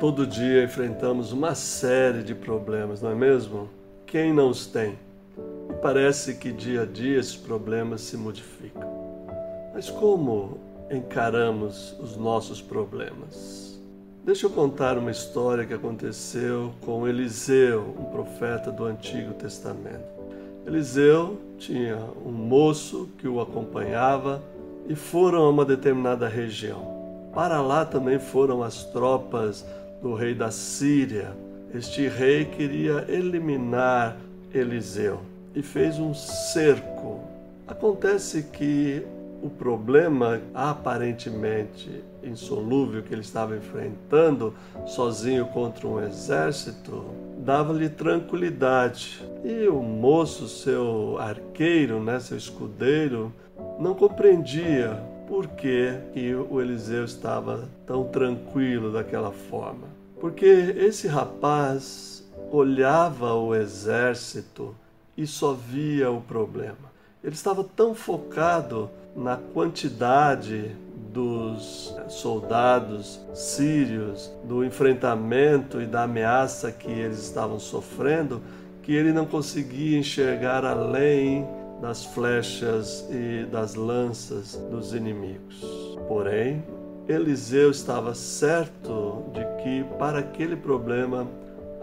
Todo dia enfrentamos uma série de problemas, não é mesmo? Quem não os tem? E parece que dia a dia esses problemas se modificam. Mas como encaramos os nossos problemas? Deixa eu contar uma história que aconteceu com Eliseu, um profeta do Antigo Testamento. Eliseu tinha um moço que o acompanhava e foram a uma determinada região. Para lá também foram as tropas do rei da Síria. Este rei queria eliminar Eliseu e fez um cerco. Acontece que o problema aparentemente insolúvel que ele estava enfrentando sozinho contra um exército dava-lhe tranquilidade. E o moço, seu arqueiro, né, seu escudeiro, não compreendia por que, que o Eliseu estava tão tranquilo daquela forma. Porque esse rapaz olhava o exército e só via o problema. Ele estava tão focado na quantidade dos soldados sírios, do enfrentamento e da ameaça que eles estavam sofrendo, que ele não conseguia enxergar além das flechas e das lanças dos inimigos. Porém, Eliseu estava certo de que para aquele problema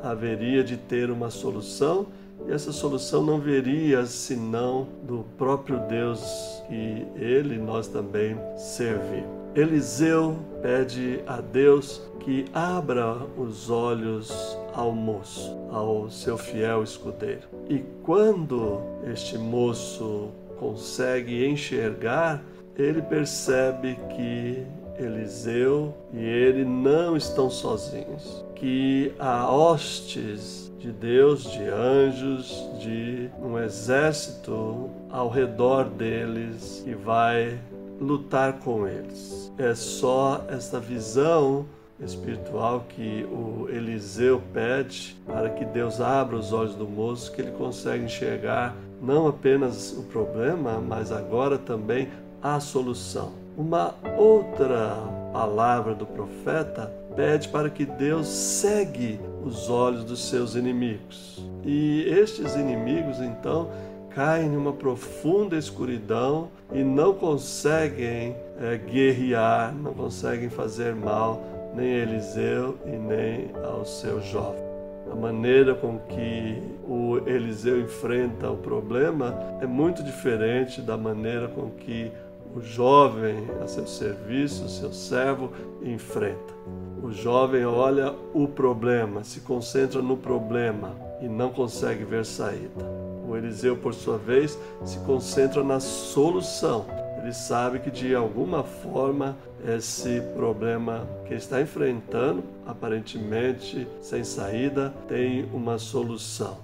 haveria de ter uma solução e essa solução não viria senão do próprio Deus que ele nós também servimos. Eliseu pede a Deus que abra os olhos ao moço, ao seu fiel escudeiro. E quando este moço consegue enxergar, ele percebe que Eliseu e ele não estão sozinhos, que há hostes de Deus, de anjos, de um exército ao redor deles que vai lutar com eles. É só esta visão espiritual que o Eliseu pede para que Deus abra os olhos do moço, que ele consegue enxergar não apenas o problema, mas agora também a solução. Uma outra palavra do profeta pede para que Deus segue os olhos dos seus inimigos. E estes inimigos, então, caem numa profunda escuridão e não conseguem é, guerrear, não conseguem fazer mal nem a Eliseu e nem ao seu jovem. A maneira com que o Eliseu enfrenta o problema é muito diferente da maneira com que o jovem a seu serviço, seu servo, enfrenta. O jovem olha o problema, se concentra no problema e não consegue ver saída. O Eliseu, por sua vez, se concentra na solução. Ele sabe que de alguma forma esse problema que está enfrentando, aparentemente sem saída, tem uma solução.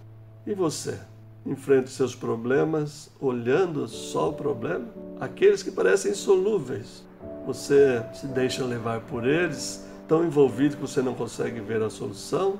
E você? Enfrenta os seus problemas olhando só o problema? Aqueles que parecem insolúveis. Você se deixa levar por eles, tão envolvido que você não consegue ver a solução?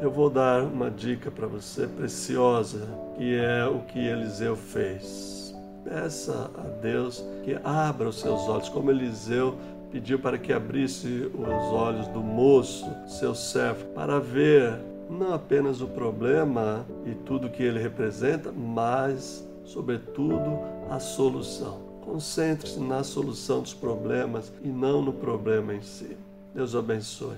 eu vou dar uma dica para você preciosa, que é o que Eliseu fez. Peça a Deus que abra os seus olhos, como Eliseu pediu para que abrisse os olhos do moço, seu servo, para ver não apenas o problema e tudo que ele representa, mas, sobretudo, a solução. Concentre-se na solução dos problemas e não no problema em si. Deus abençoe.